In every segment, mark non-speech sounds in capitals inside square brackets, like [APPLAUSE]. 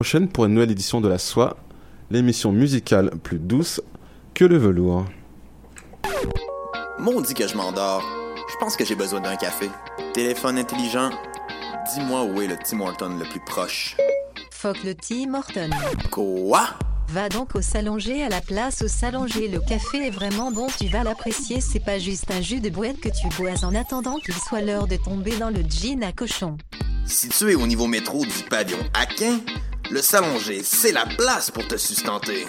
prochaine pour une nouvelle édition de La Soie, l'émission musicale plus douce que le velours. Maudit que je m'endors. Je pense que j'ai besoin d'un café. Téléphone intelligent, dis-moi où est le Tim Horton le plus proche. Fuck le Tim Horton. Quoi? Va donc au Salonger à la place au Salonger. Le café est vraiment bon, tu vas l'apprécier. C'est pas juste un jus de boîte que tu bois en attendant qu'il soit l'heure de tomber dans le jean à cochon. Situé au niveau métro du pavillon Aquin, le Salonger, c'est la place pour te sustenter.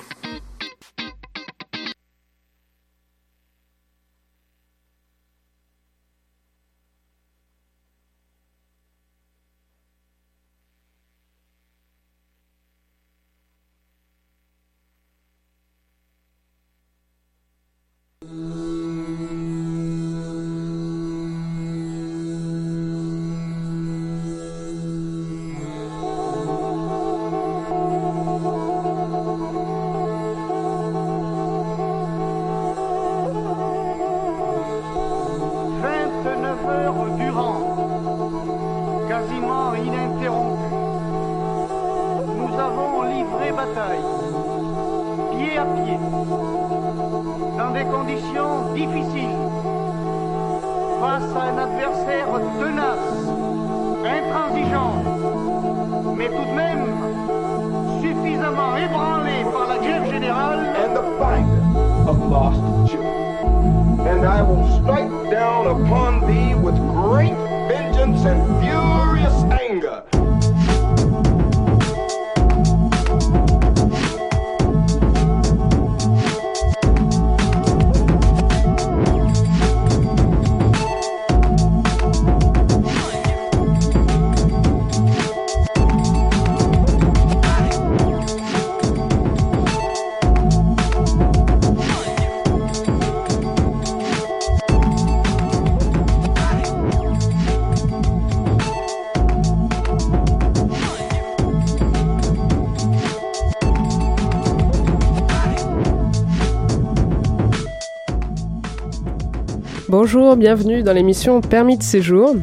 Bonjour, bienvenue dans l'émission Permis de séjour.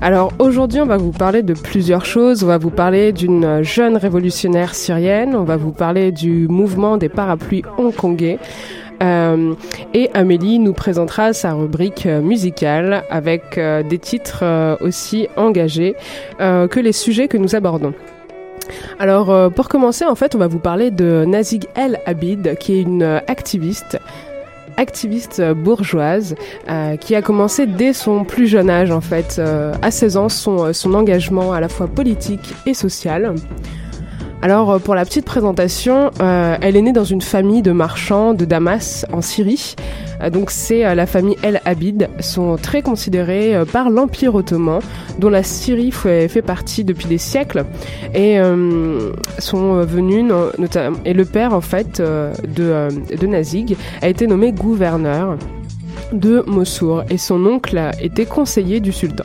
Alors aujourd'hui, on va vous parler de plusieurs choses. On va vous parler d'une jeune révolutionnaire syrienne. On va vous parler du mouvement des parapluies hongkongais. Euh, et Amélie nous présentera sa rubrique musicale avec euh, des titres euh, aussi engagés que les sujets que nous abordons. Alors pour commencer, en fait, on va vous parler de Nazig El Abid, qui est une activiste activiste bourgeoise euh, qui a commencé dès son plus jeune âge en fait, euh, à 16 ans, son, euh, son engagement à la fois politique et social. Alors euh, pour la petite présentation, elle est née dans une famille de marchands de Damas en Syrie. Euh, donc c'est euh, la famille El Abid, sont très considérés euh, par l'Empire ottoman, dont la Syrie fait, partie depuis des siècles, et sont venus no- notamment et le père en fait de, de Nazig a été nommé gouverneur de Mossour et son oncle était conseiller du sultan.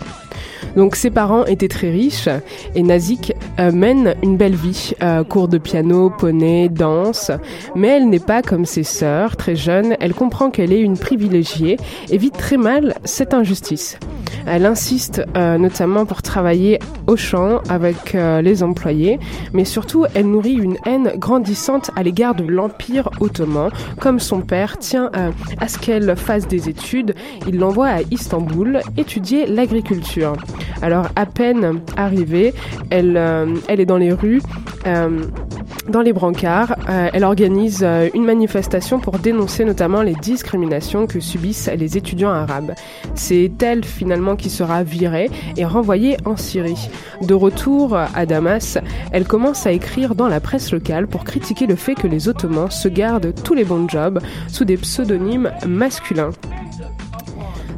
Donc ses parents étaient très riches et Nazik euh, mène une belle vie, euh, cours de piano, poney, danse, mais elle n'est pas comme ses sœurs, très jeune, elle comprend qu'elle est une privilégiée et vit très mal cette injustice. Elle insiste euh, notamment pour travailler au champ avec euh, les employés, mais surtout elle nourrit une haine grandissante à l'égard de l'Empire ottoman, comme son père tient à, à ce qu'elle fasse des études, il l'envoie à Istanbul étudier l'agriculture. Alors à peine arrivée, elle, euh, est dans les rues. euh, dans les brancards, euh, elle organise une manifestation pour dénoncer notamment les discriminations que subissent les étudiants arabes. C'est elle finalement qui sera virée et renvoyée en Syrie. De retour à Damas, elle commence à écrire dans la presse locale pour critiquer le fait que les Ottomans se gardent tous les bons jobs sous des pseudonymes masculins.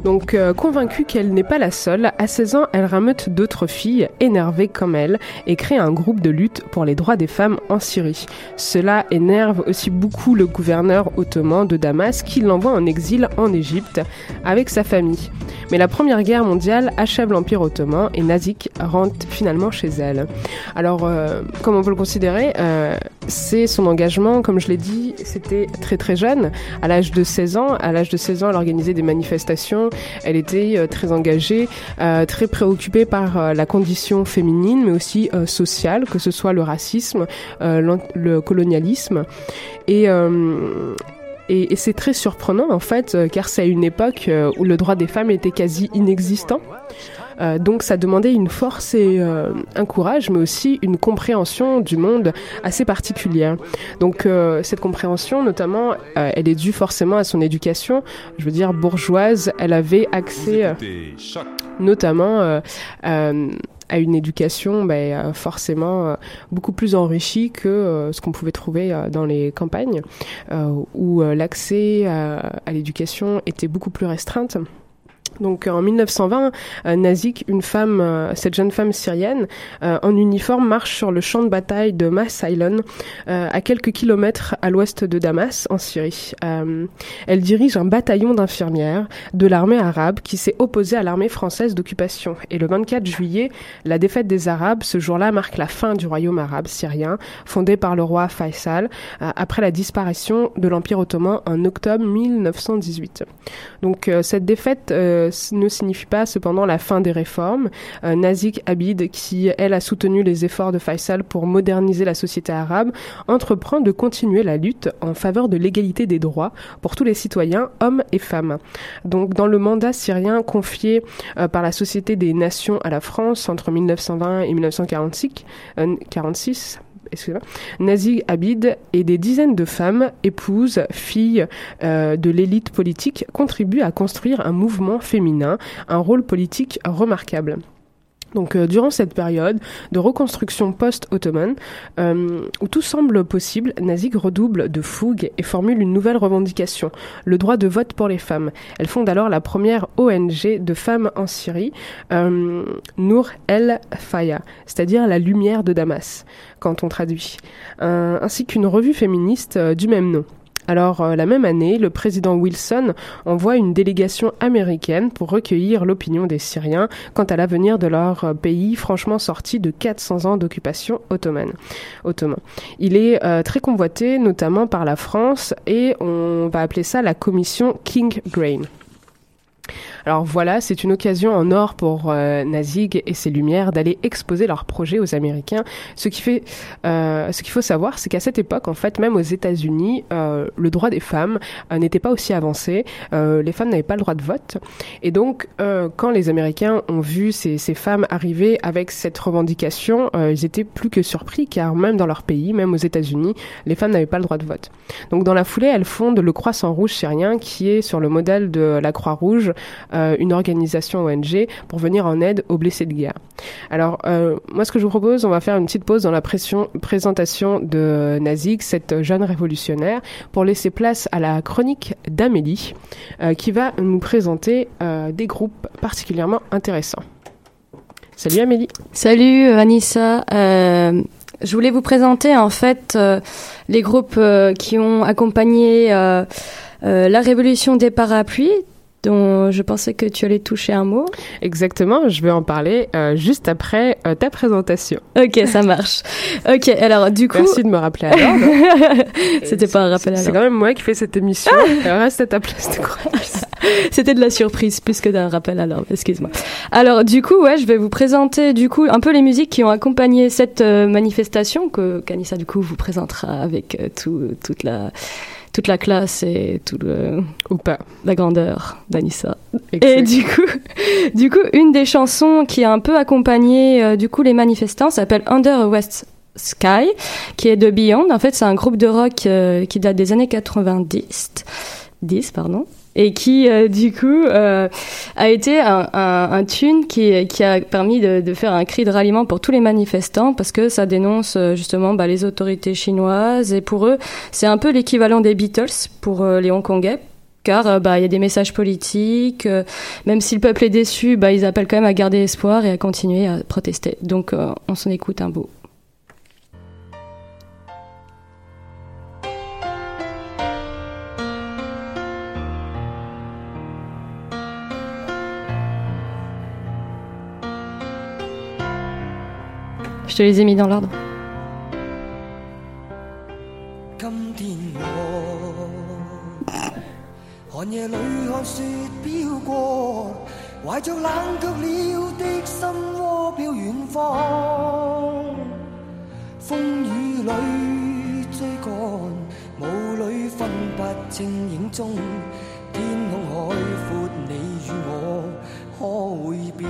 Donc euh, convaincue qu'elle n'est pas la seule, à 16 ans, elle rameute d'autres filles énervées comme elle et crée un groupe de lutte pour les droits des femmes en Syrie. Cela énerve aussi beaucoup le gouverneur ottoman de Damas qui l'envoie en exil en Égypte avec sa famille. Mais la Première Guerre mondiale achève l'Empire ottoman et Nazik rentre finalement chez elle. Alors, euh, comme on peut le considérer, euh, c'est son engagement, comme je l'ai dit, c'était très très jeune. À l'âge de 16 ans, à l'âge de 16 ans, elle organisait des manifestations. Elle était euh, très engagée, euh, très préoccupée par euh, la condition féminine, mais aussi sociale, que ce soit le racisme, le colonialisme. Et et, c'est très surprenant en fait, car c'est à une époque où le droit des femmes était quasi inexistant. Euh, donc ça demandait une force et euh, un courage, mais aussi une compréhension du monde assez particulière. Donc euh, cette compréhension, notamment, elle est due forcément à son éducation. Je veux dire bourgeoise, elle avait accès notamment à une éducation ben, forcément beaucoup plus enrichie que ce qu'on pouvait trouver dans les campagnes, où l'accès à l'éducation était beaucoup plus restreinte. Donc en 1920, euh, Nazik, une femme, euh, cette jeune femme syrienne, euh, en uniforme, marche sur le champ de bataille de Masailon, à quelques kilomètres à l'ouest de Damas, en Syrie. elle dirige un bataillon d'infirmières de l'armée arabe qui s'est opposée à l'armée française d'occupation. Et le 24 juillet, la défaite des Arabes, ce jour-là, marque la fin du royaume arabe syrien, fondé par le roi Faisal, après la disparition de l'Empire ottoman en octobre 1918. Donc cette défaite ne signifie pas cependant la fin des réformes. Euh, Nazik Abid, qui elle a soutenu les efforts de Faisal pour moderniser la société arabe, entreprend de continuer la lutte en faveur de l'égalité des droits pour tous les citoyens, hommes et femmes. Donc dans le mandat syrien confié euh, par la Société des Nations à la France entre 1920 et 1946, 46, Nazi Abid et des dizaines de femmes, épouses, filles euh, de l'élite politique contribuent à construire un mouvement féminin, un rôle politique remarquable. Donc euh, durant cette période de reconstruction post-ottomane, euh, où tout semble possible, Nazik redouble de fougue et formule une nouvelle revendication, le droit de vote pour les femmes. Elle fonde alors la première ONG de femmes en Syrie, euh, Nour El Faya, c'est-à-dire la lumière de Damas, quand on traduit, ainsi qu'une revue féministe du même nom. Alors, euh, la même année, le président Wilson envoie une délégation américaine pour recueillir l'opinion des Syriens quant à l'avenir de leur euh, pays franchement sorti de 400 ans d'occupation ottomane. Ottoman. Il est euh, très convoité, notamment par la France, et on va appeler ça la commission King Grain. Alors voilà, c'est une occasion en or pour euh, Nazig et ses Lumières d'aller exposer leurs projets aux Américains. Ce qui fait, euh, ce qu'il faut savoir, c'est qu'à cette époque, en fait, même aux États-Unis, euh, le droit des femmes euh, n'était pas aussi avancé. Euh, les femmes n'avaient pas le droit de vote. Et donc, quand les Américains ont vu ces, ces femmes arriver avec cette revendication, ils étaient plus que surpris, car même dans leur pays, même aux États-Unis, les femmes n'avaient pas le droit de vote. Donc, dans la foulée, elles fondent le Croissant Rouge syrien, qui est sur le modèle de la Croix Rouge euh, une organisation ONG pour venir en aide aux blessés de guerre. Alors, euh, moi, ce que je vous propose, on va faire une petite pause dans la présentation de Nazik, cette jeune révolutionnaire, pour laisser place à la chronique d'Amélie, euh, qui va nous présenter des groupes particulièrement intéressants. Salut Amélie. Salut Anissa. je voulais vous présenter en fait les groupes qui ont accompagné la révolution des parapluies dont je pensais que tu allais toucher un mot. Exactement, je vais en parler euh, juste après euh, ta présentation. Ok, ça marche. ok, alors du coup... Merci de me rappeler à l'ordre. [LAUGHS] C'était pas un rappel à l'ordre. C'est quand même moi qui fais cette émission. reste à ta place de [LAUGHS] C'était de la surprise plus que d'un rappel à l'ordre, excuse-moi. Alors du coup, ouais, je vais vous présenter du coup un peu les musiques qui ont accompagné cette euh, manifestation que Kanissa du coup vous présentera avec tout, toute la toute la classe et tout le ou pas la grandeur d'Anissa. Et du coup, [LAUGHS] du coup, une des chansons qui a un peu accompagné euh, du coup les manifestants s'appelle Under a West Sky, qui est de Beyond. En fait, c'est un groupe de rock euh, qui date des années 90, 10 pardon et qui euh, du coup euh, a été un, un, un tune qui, qui a permis de, de, faire un cri de ralliement pour tous les manifestants parce que ça dénonce euh, justement bah, les autorités chinoises. Et pour eux c'est un peu l'équivalent des Beatles pour les Hongkongais car bah il y a des messages politiques même si le peuple est déçu bah ils appellent quand même à garder espoir et à continuer à protester. Donc on s'en écoute un beau 雾里分不清影踪。天空海阔，你与我可会变？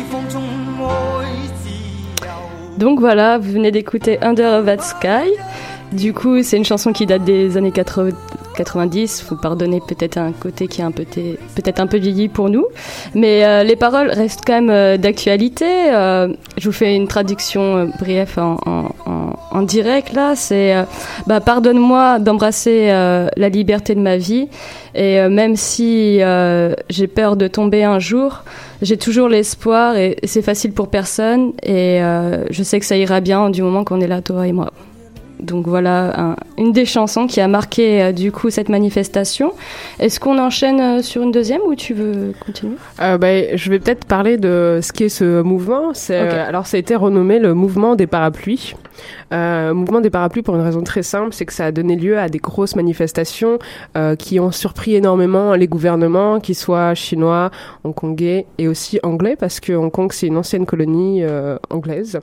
Donc voilà, vous venez d'écouter Under a That Sky. Du coup, c'est une chanson qui date des années 80 90. Faut pardonner peut-être un côté qui est un peu peut-être un peu vieilli pour nous, mais euh, les paroles restent quand même euh, d'actualité. Euh, je vous fais une traduction brève en, direct là. C'est bah, pardonne-moi d'embrasser la liberté de ma vie et même si j'ai peur de tomber un jour, j'ai toujours l'espoir et c'est facile pour personne et je sais que ça ira bien du moment qu'on est là toi et moi. Donc voilà une des chansons qui a marqué euh, du coup cette manifestation. Est-ce qu'on enchaîne euh, sur une deuxième ou tu veux continuer? Euh, ben, je vais peut-être parler de ce qu'est ce mouvement. Alors, ça a été renommé le mouvement des parapluies. Euh, mouvement des parapluies pour une raison très simple, c'est que ça a donné lieu à des grosses manifestations euh, qui ont surpris énormément les gouvernements, qu'ils soient chinois, hongkongais et aussi anglais, parce que Hong Kong c'est une ancienne colonie euh, anglaise.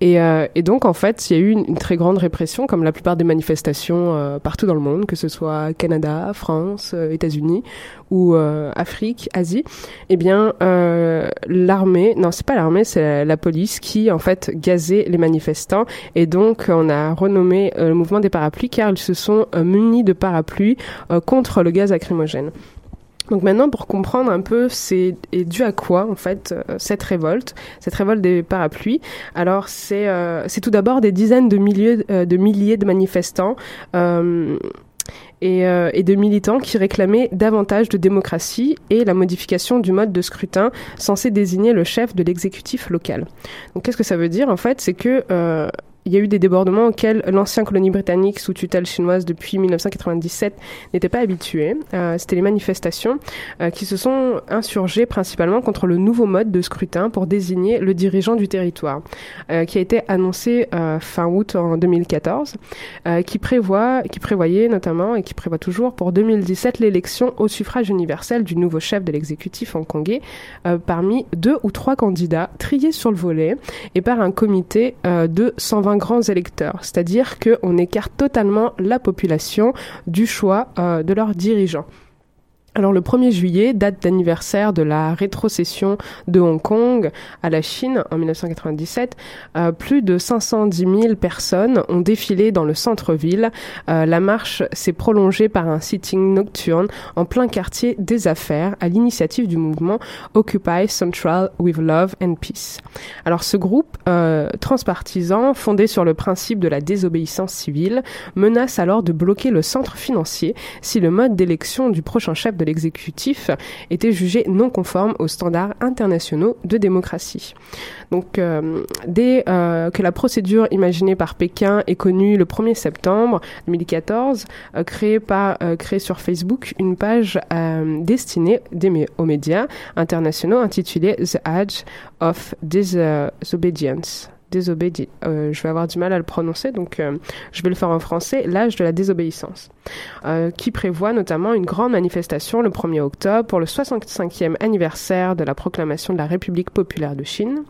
Et, et donc en fait, il y a eu une, une très grande répression, comme la plupart des manifestations euh, partout dans le monde, que ce soit Canada, France, euh, États-Unis ou euh, Afrique, Asie. Eh bien, l'armée, non, c'est pas l'armée, c'est la, police qui en fait gazait les manifestants. Et donc, on a renommé le mouvement des parapluies car ils se sont munis de parapluies contre le gaz lacrymogène. Donc maintenant, pour comprendre un peu, c'est est dû à quoi en fait euh, cette révolte, cette révolte des parapluies. Alors c'est euh, c'est tout d'abord des dizaines de milliers euh, de milliers de manifestants. euh, et, euh, et de militants qui réclamaient davantage de démocratie et la modification du mode de scrutin censé désigner le chef de l'exécutif local. Donc qu'est-ce que ça veut dire en fait? C'est que euh, il y a eu des débordements auxquels l'ancienne colonie britannique sous tutelle chinoise depuis 1997 n'était pas habituée. Euh, C'était les manifestations euh, qui se sont insurgées principalement contre le nouveau mode de scrutin pour désigner le dirigeant du territoire, euh, qui a été annoncé fin août en 2014, euh, qui prévoit, qui prévoyait notamment et qui prévoit toujours pour 2017 l'élection au suffrage universel du nouveau chef de l'exécutif hongkongais parmi deux ou trois candidats triés sur le volet et par un comité de 120 grands électeurs, c'est-à-dire qu'on écarte totalement la population du choix euh, de leurs dirigeants. Alors le 1er juillet, date d'anniversaire de la rétrocession de Hong Kong à la Chine en 1997, euh, plus de 510 000 personnes ont défilé dans le centre-ville. Euh, la marche s'est prolongée par un sitting nocturne en plein quartier des affaires à l'initiative du mouvement Occupy Central with Love and Peace. Alors ce groupe euh, transpartisan, fondé sur le principe de la désobéissance civile, menace alors de bloquer le centre financier si le mode d'élection du prochain chef de l'exécutif était jugé non conforme aux standards internationaux de démocratie. Donc, euh, dès euh, que la procédure imaginée par Pékin est connue le 1er septembre 2014, euh, euh, créée sur Facebook une page destinée aux médias internationaux intitulée The Age of Disobedience. Euh, je vais avoir du mal à le prononcer, donc euh, je vais le faire en français, l'âge de la désobéissance, euh, qui prévoit notamment une grande manifestation le 1er octobre pour le 65e anniversaire de la proclamation de la République populaire de Chine.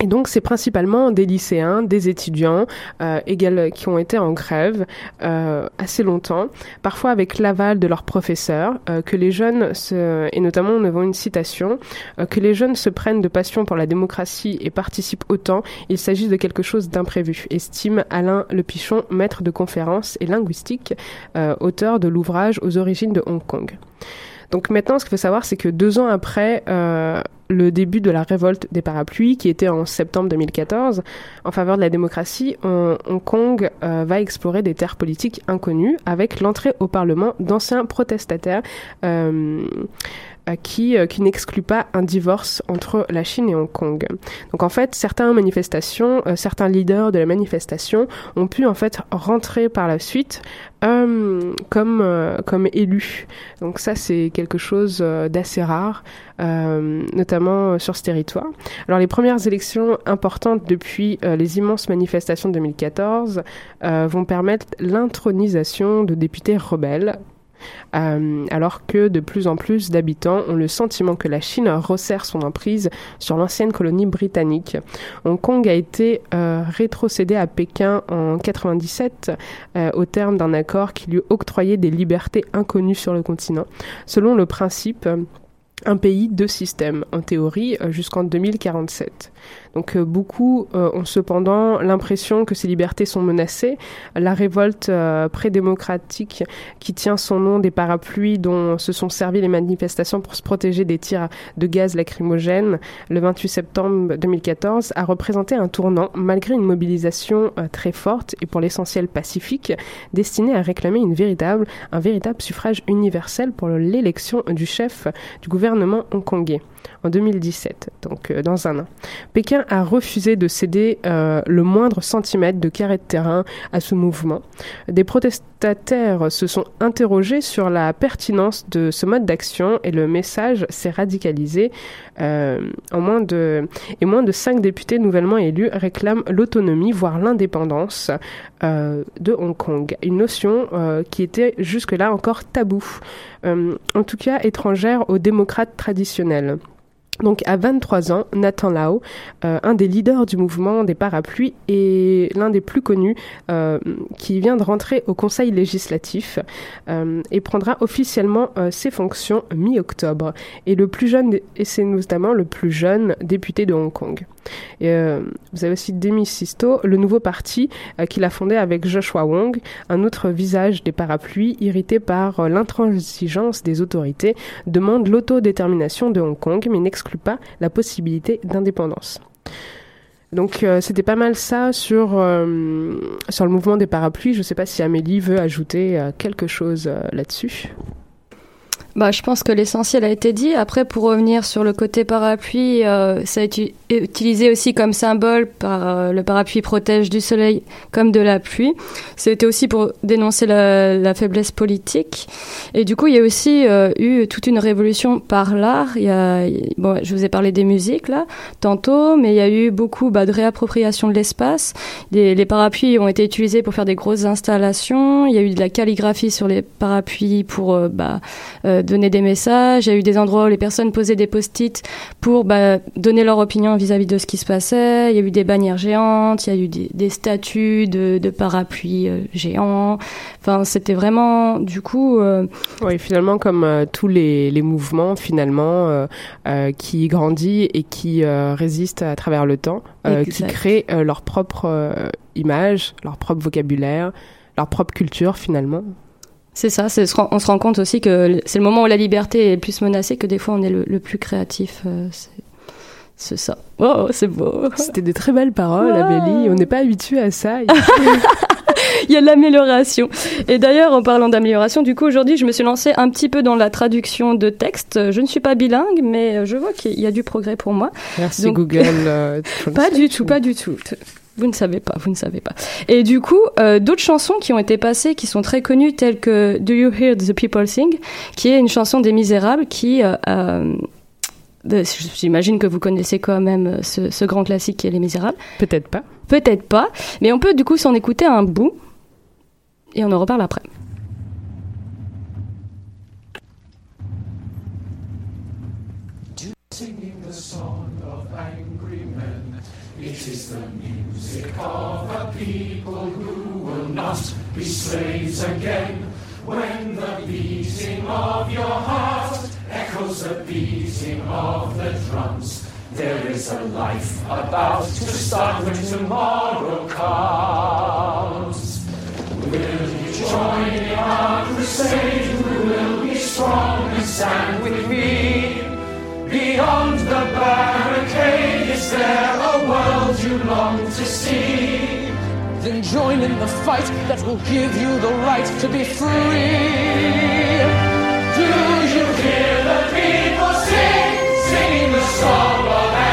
Et donc, c'est principalement des lycéens, des étudiants, euh, égales, qui ont été en grève euh, assez longtemps, parfois avec l'aval de leurs professeurs, euh, que les jeunes, se, et notamment nous avons une citation, euh, que les jeunes se prennent de passion pour la démocratie et participent autant, il s'agit de quelque chose d'imprévu, estime Alain Lepichon, maître de conférences et linguistique, euh, auteur de l'ouvrage aux origines de Hong Kong. Donc maintenant, ce qu'il faut savoir, c'est que deux ans après, euh, le début de la révolte des parapluies qui était en septembre 2014 en faveur de la démocratie, Hong Kong va explorer des terres politiques inconnues avec l'entrée au Parlement d'anciens protestataires qui, qui n'exclut pas un divorce entre la Chine et Hong Kong. Donc en fait, certaines manifestations, certains leaders de la manifestation ont pu en fait rentrer par la suite euh, comme, euh, comme élus. Donc ça, c'est quelque chose euh, d'assez rare, notamment sur ce territoire. Alors les premières élections importantes depuis les immenses manifestations de 2014 vont permettre l'intronisation de députés rebelles euh, alors que de plus en plus d'habitants ont le sentiment que la Chine resserre son emprise sur l'ancienne colonie britannique. Hong Kong a été euh, rétrocédé à Pékin en 97 euh, au terme d'un accord qui lui octroyait des libertés inconnues sur le continent, selon le principe un pays, deux systèmes, en théorie, jusqu'en 2047. Donc euh, beaucoup euh, ont cependant l'impression que ces libertés sont menacées. La révolte euh, pré-démocratique qui tient son nom des parapluies dont se sont servis les manifestations pour se protéger des tirs de gaz lacrymogène le 28 septembre 2014 a représenté un tournant malgré une mobilisation très forte et pour l'essentiel pacifique destinée à réclamer un véritable suffrage universel pour l'élection du chef du gouvernement hongkongais en 2017, donc euh, dans un an. Pékin a refusé de céder euh, le moindre centimètre de carré de terrain à ce mouvement. Des protestataires se sont interrogés sur la pertinence de ce mode d'action et le message s'est radicalisé. Euh, en moins de, et moins de cinq députés nouvellement élus réclament l'autonomie, voire l'indépendance de Hong Kong, une notion qui était jusque-là encore tabou, en tout cas étrangère aux démocrates traditionnels. Donc à 23 ans, Nathan Lau, euh, un des leaders du mouvement des parapluies et l'un des plus connus, euh, qui vient de rentrer au Conseil législatif euh, et prendra officiellement ses fonctions mi-octobre. Et le plus jeune, et c'est notamment le plus jeune député de Hong Kong. Vous avez aussi Demi Sisto, le nouveau parti qu'il a fondé avec Joshua Wong, un autre visage des parapluies irrité par l'intransigeance des autorités, demande l'autodétermination de Hong Kong mais n'exclut pas la possibilité d'indépendance. Donc c'était pas mal ça sur sur le mouvement des parapluies. Je ne sais pas si Amélie veut ajouter quelque chose là-dessus. Bah, je pense que l'essentiel a été dit. Après, pour revenir sur le côté parapluie, euh, ça a été utilisé aussi comme symbole par euh, le parapluie protège du soleil comme de la pluie. C'était aussi pour dénoncer la, la, faiblesse politique. Et du coup, il y a aussi euh, eu toute une révolution par l'art. Il y a, bon, je vous ai parlé des musiques là tantôt, mais il y a eu beaucoup bah, de réappropriation de l'espace. Les, les parapluies ont été utilisés pour faire des grosses installations. Il y a eu de la calligraphie sur les parapluies pour bah, donner des messages. Il y a eu des endroits où les personnes posaient des post-it pour bah, donner leur opinion vis-à-vis de ce qui se passait. Il y a eu des bannières géantes, il y a eu des, statues de, parapluies euh, géants. Enfin, c'était vraiment, du coup... Euh, oui, finalement, comme euh, tous les, les, mouvements, finalement, qui grandissent et qui résistent à travers le temps, qui créent leur propre image, leur propre vocabulaire, leur propre culture, finalement. C'est ça, on se rend compte aussi que c'est le moment où la liberté est plus menacée que des fois on est le, plus créatif. Euh, c'est ça. Oh, c'est beau. C'était de très belles paroles, Amélie. On n'est pas habitué à ça. [LAUGHS] [LAUGHS] Il y a de l'amélioration. Et d'ailleurs, en parlant d'amélioration, du coup, aujourd'hui, je me suis lancée un petit peu dans la traduction de texte. Je ne suis pas bilingue, mais je vois qu'il y a du progrès pour moi. Merci Google. Euh, [LAUGHS] pas du tout, pas du tout. Vous ne savez pas, vous ne savez pas. Et du coup, euh, d'autres chansons qui ont été passées, qui sont très connues, telles que Do You Hear the People Sing, qui est une chanson des Misérables, qui euh, euh J'imagine que vous connaissez quand même ce, ce, grand classique qui est Les Misérables. Peut-être pas. Peut-être pas. Mais on peut du coup s'en écouter un bout. Et on en reparle après. Of a people who will not be slaves again. When the beating of your heart echoes the beating of the drums, there is a life about to start when tomorrow comes. Will you join in our crusade? Who will be strong and stand with me? Beyond the barricade? Is there a world you long to see? In the fight that will give you the right to be free. Do you hear the people sing, singing the song of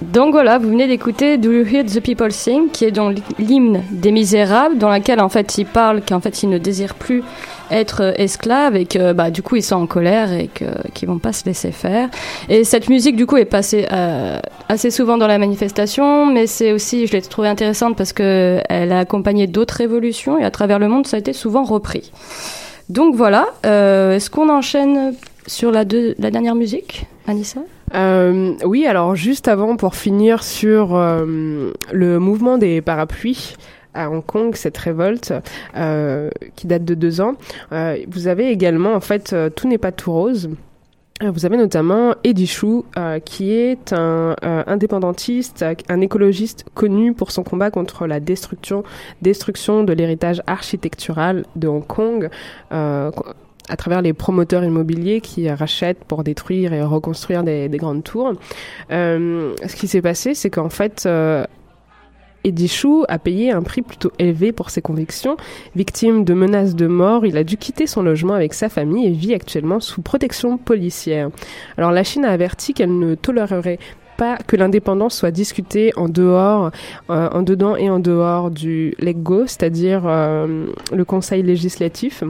Donc voilà, vous venez d'écouter Do You Hear the People Sing, qui est donc l'hymne des Misérables, dans laquelle en fait ils parlent qu'en fait ils ne désirent plus être euh, esclaves et que bah du coup ils sont en colère et qu'ils vont pas se laisser faire. Et cette musique du coup est passée euh, assez souvent dans la manifestation, mais c'est aussi je l'ai trouvée intéressante parce que elle a accompagné d'autres révolutions et à travers le monde ça a été souvent repris. Donc voilà, euh, est-ce qu'on enchaîne sur la, deux- la dernière musique, Anissa? Euh, oui, alors juste avant, pour finir sur euh, le mouvement des parapluies à Hong Kong, cette révolte euh, qui date de deux ans, euh, vous avez également, en fait, euh, tout n'est pas tout rose. Euh, Vous avez notamment Eddie Chou, euh, qui est un euh, indépendantiste, un écologiste connu pour son combat contre la destruction, destruction de l'héritage architectural de Hong Kong. euh, à travers les promoteurs immobiliers qui rachètent pour détruire et reconstruire des, des grandes tours. Euh, ce qui s'est passé, c'est qu'en fait, euh, Eddie Chou a payé un prix plutôt élevé pour ses convictions. Victime de menaces de mort, il a dû quitter son logement avec sa famille et vit actuellement sous protection policière. Alors la Chine a averti qu'elle ne tolérerait pas que l'indépendance soit discutée en dehors, euh, en dedans et en dehors du LEGO, c'est-à-dire euh, le Conseil législatif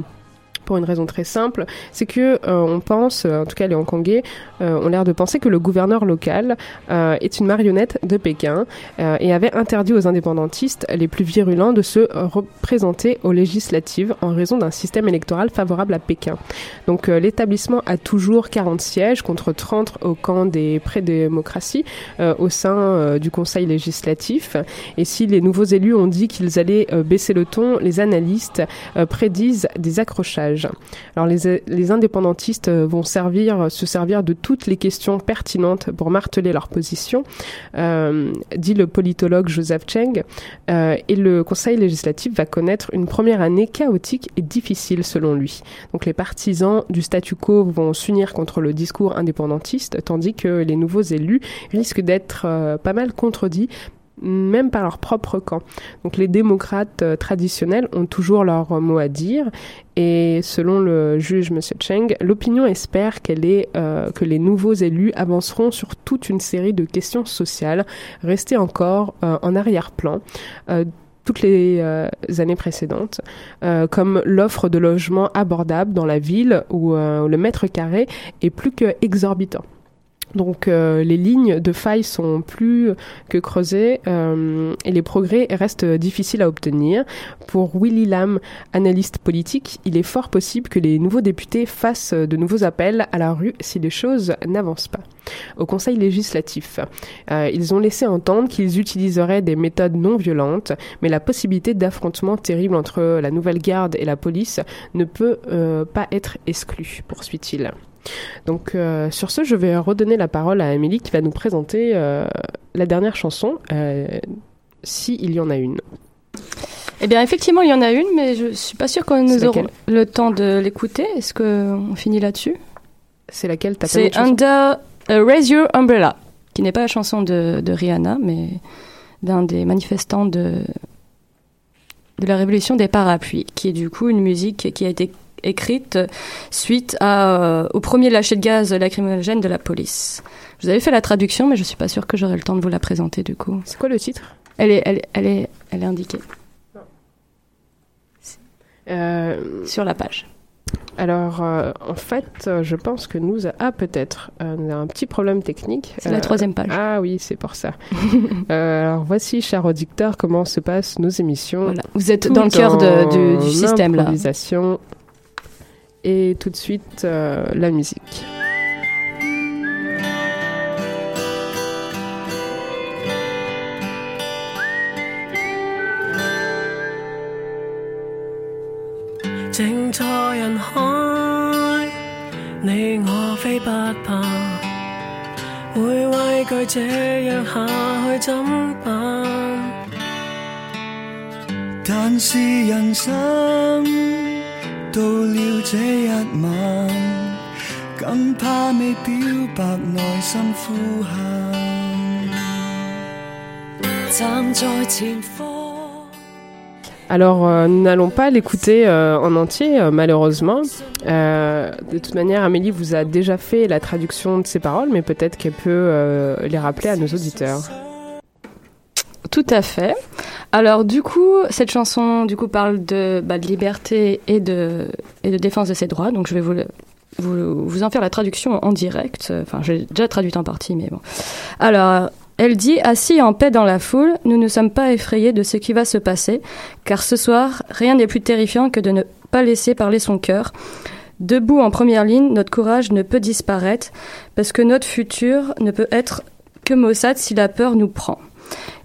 pour une raison très simple, c'est que euh, on pense, euh, en tout cas les Hongkongais, euh, ont l'air de penser que le gouverneur local est une marionnette de Pékin et avait interdit aux indépendantistes les plus virulents de se représenter aux législatives en raison d'un système électoral favorable à Pékin. Donc l'établissement a toujours 40 sièges contre 30 au camp des pré-démocraties au sein du Conseil législatif. Et si les nouveaux élus ont dit qu'ils allaient baisser le ton, les analystes prédisent des accrochages. Alors les, indépendantistes euh, vont servir, se servir de toutes les questions pertinentes pour marteler leur position, euh, dit le politologue Joseph Cheng, euh, et le Conseil législatif va connaître une première année chaotique et difficile selon lui. Donc les partisans du statu quo vont s'unir contre le discours indépendantiste, tandis que les nouveaux élus risquent d'être pas mal contredits même par leur propre camp. Donc les démocrates euh, traditionnels ont toujours leur euh, mot à dire et selon le juge M. Cheng, l'opinion espère est, euh, que les nouveaux élus avanceront sur toute une série de questions sociales restées encore en arrière-plan. Toutes les années précédentes, comme l'offre de logements abordables dans la ville où euh, le mètre carré est plus que exorbitant. Donc euh, les lignes de faille sont plus que creusées euh, et les progrès restent difficiles à obtenir. Pour Willy Lam, analyste politique, il est fort possible que les nouveaux députés fassent de nouveaux appels à la rue si les choses n'avancent pas. Au Conseil législatif, euh, ils ont laissé entendre qu'ils utiliseraient des méthodes non violentes, mais la possibilité d'affrontements terribles entre la nouvelle garde et la police ne peut pas être exclue, poursuit-il. Donc euh, sur ce, je vais redonner la parole à Amélie qui va nous présenter euh, la dernière chanson, euh, si il y en a une. Eh bien, effectivement, il y en a une, mais je suis pas sûre qu'on nous aurons le temps de l'écouter. Est-ce qu'on finit là-dessus? C'est laquelle? T'as C'est Under Raise Your Umbrella, qui n'est pas la chanson de, de Rihanna, mais d'un des manifestants de, de la révolution des parapluies, qui est du coup une musique qui a été écrite suite à, euh, au premier lâcher de gaz lacrymogène de la police. Vous avez fait la traduction, mais je suis pas sûre que j'aurai le temps de vous la présenter du coup. C'est quoi le titre? Elle est, elle, elle est, elle est indiquée Euh, sur la page. Alors, euh, en fait, je pense que nous... a- Ah, peut-être. Euh, un petit problème technique. C'est la troisième page. Ah oui, c'est pour ça. [LAUGHS] Alors, voici, cher auditeur, comment se passent nos émissions. Voilà. Vous êtes dans le cœur de- du, du système là improvisation. Et tout de suite, euh, la musique.「正在人海，你我非不怕，会畏惧这样下去怎办？但是人生 到了这一晚，更怕未表白内心呼喊。站在前方。 Alors, euh, nous n'allons pas l'écouter euh, en entier, euh, malheureusement. Euh, de toute manière, Amélie vous a déjà fait la traduction de ces paroles, mais peut-être qu'elle peut euh, les rappeler à nos auditeurs. Tout à fait. Alors du coup, cette chanson du coup parle de, bah, de liberté et de, et de défense de ses droits. Donc je vais vous, vous, vous en faire la traduction en direct. Enfin, j'ai déjà traduit en partie, mais bon. Alors, elle dit Assis en paix dans la foule, nous ne sommes pas effrayés de ce qui va se passer, car ce soir, rien n'est plus terrifiant que de ne pas laisser parler son cœur. Debout en première ligne, notre courage ne peut disparaître, parce que notre futur ne peut être que maussade si la peur nous prend.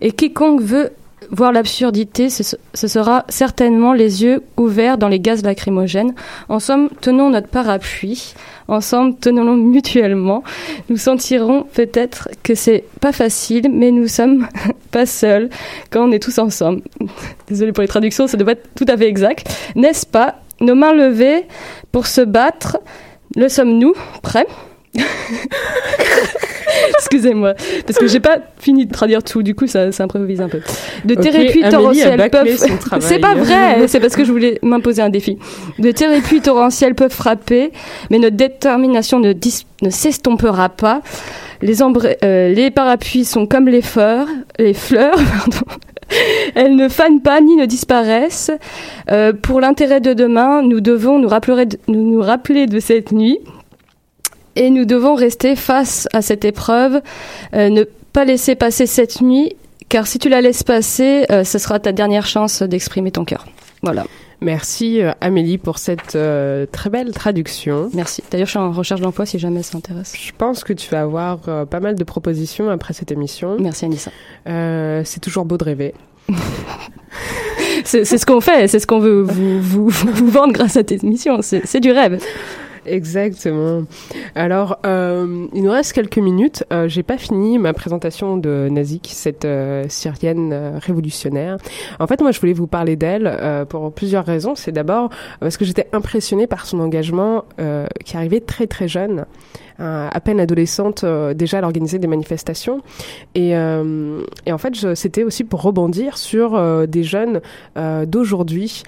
Et quiconque veut voir l'absurdité, ce, sera certainement les yeux ouverts dans les gaz lacrymogènes. En somme, tenons notre parapluie. Ensemble, tenons-le mutuellement. Nous sentirons peut-être que c'est pas facile, mais nous sommes [LAUGHS] pas seuls quand on est tous ensemble. [LAUGHS] Désolée pour les traductions, ça doit être tout à fait exact. N'est-ce pas? Nos mains levées pour se battre. Le sommes-nous Prêts? [LAUGHS] Excusez-moi, parce que j'ai pas fini de traduire tout, du coup ça s'improvise un peu. De Ok, térépuis Amélie a torrentiels bâclé peuvent. C'est pas vrai, c'est parce que je voulais m'imposer un défi. De térépuis torrentiels peuvent frapper, mais notre détermination ne, dis- ne s'estompera pas. Les, euh, les parapluies sont comme les fleurs, les fleurs, [LAUGHS] pardon. Elles ne fanent pas ni ne disparaissent. Euh, pour l'intérêt de demain, nous devons nous rappeler de, nous, nous rappeler de cette nuit et nous devons rester face à cette épreuve, euh, ne pas laisser passer cette nuit, car si tu la laisses passer, euh, ce sera ta dernière chance d'exprimer ton cœur. Voilà. Merci euh, Amélie pour cette euh, très belle traduction. Merci. D'ailleurs, je suis en recherche d'emploi si jamais ça t'intéresse. Je pense que tu vas avoir euh, pas mal de propositions après cette émission. Merci Anissa. C'est toujours beau de rêver. [LAUGHS] C'est ce qu'on fait, c'est ce qu'on veut vous, vous, vous vendre grâce à tes émissions. C'est c'est du rêve. Exactement. Alors, euh, il nous reste quelques minutes. Euh, J'ai pas fini ma présentation de Nazik, cette euh, Syrienne euh, révolutionnaire. En fait, moi, je voulais vous parler d'elle euh, pour plusieurs raisons. C'est d'abord parce que j'étais impressionnée par son engagement euh, qui arrivait très très jeune. Euh, à peine adolescente, euh, déjà elle organisait des manifestations. Et, euh, en fait, c'était aussi pour rebondir sur des jeunes d'aujourd'hui,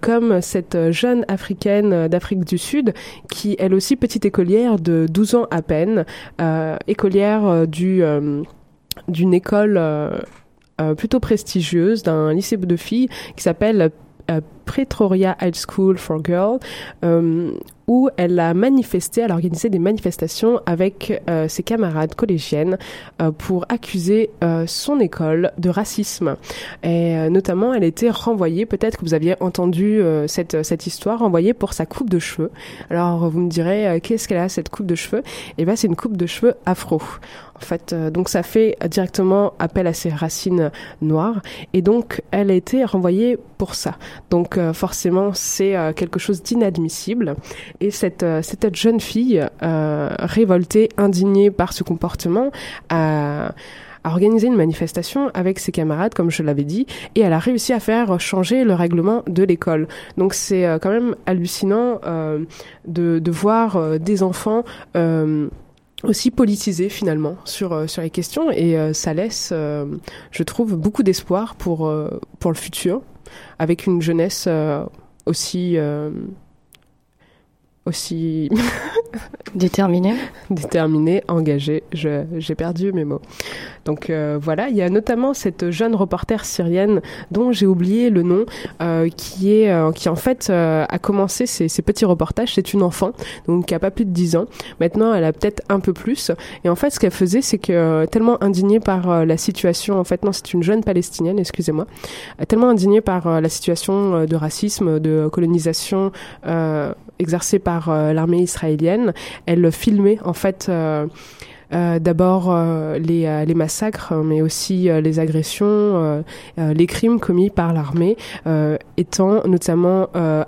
comme cette jeune africaine d'Afrique du Sud, qui elle aussi petite écolière de 12 ans à peine, écolière du d'une école plutôt prestigieuse, d'un lycée de filles qui s'appelle Pretoria High School for Girls, euh, où elle a manifesté, elle a organisé des manifestations avec euh, ses camarades collégiennes euh, pour accuser son école de racisme. Et notamment, elle a été renvoyée, peut-être que vous aviez entendu cette, cette histoire, renvoyée pour sa coupe de cheveux. Alors, vous me direz, qu'est-ce qu'elle a cette coupe de cheveux? Eh bien, c'est une coupe de cheveux afro. En fait, donc ça fait directement appel à ses racines noires. Et donc, elle a été renvoyée pour ça. Donc, euh, forcément, c'est euh, quelque chose d'inadmissible. Et cette, euh, cette jeune fille, révoltée, indignée par ce comportement, a organisé une manifestation avec ses camarades, comme je l'avais dit, et elle a réussi à faire changer le règlement de l'école. Donc c'est quand même hallucinant de, voir des enfants aussi politisés finalement sur, sur les questions, et ça laisse, je trouve, beaucoup d'espoir pour, pour le futur, avec une jeunesse euh, aussi... aussi [LAUGHS] Déterminé. Déterminé, engagé. J'ai perdu mes mots. Donc euh, voilà, il y a notamment cette jeune reporter syrienne dont j'ai oublié le nom, euh, qui est euh, qui en fait a commencé ses, petits reportages. C'est une enfant, donc qui a pas plus de 10 ans. Maintenant, elle a peut-être un peu plus. Et en fait, ce qu'elle faisait, c'est que tellement indignée par la situation, en fait, non, c'est une jeune palestinienne, excusez-moi, tellement indignée par la situation de racisme, de colonisation exercée par l'armée israélienne, elle filmait en fait euh, d'abord euh, euh, les, massacres, mais aussi les agressions, les crimes commis par l'armée, étant notamment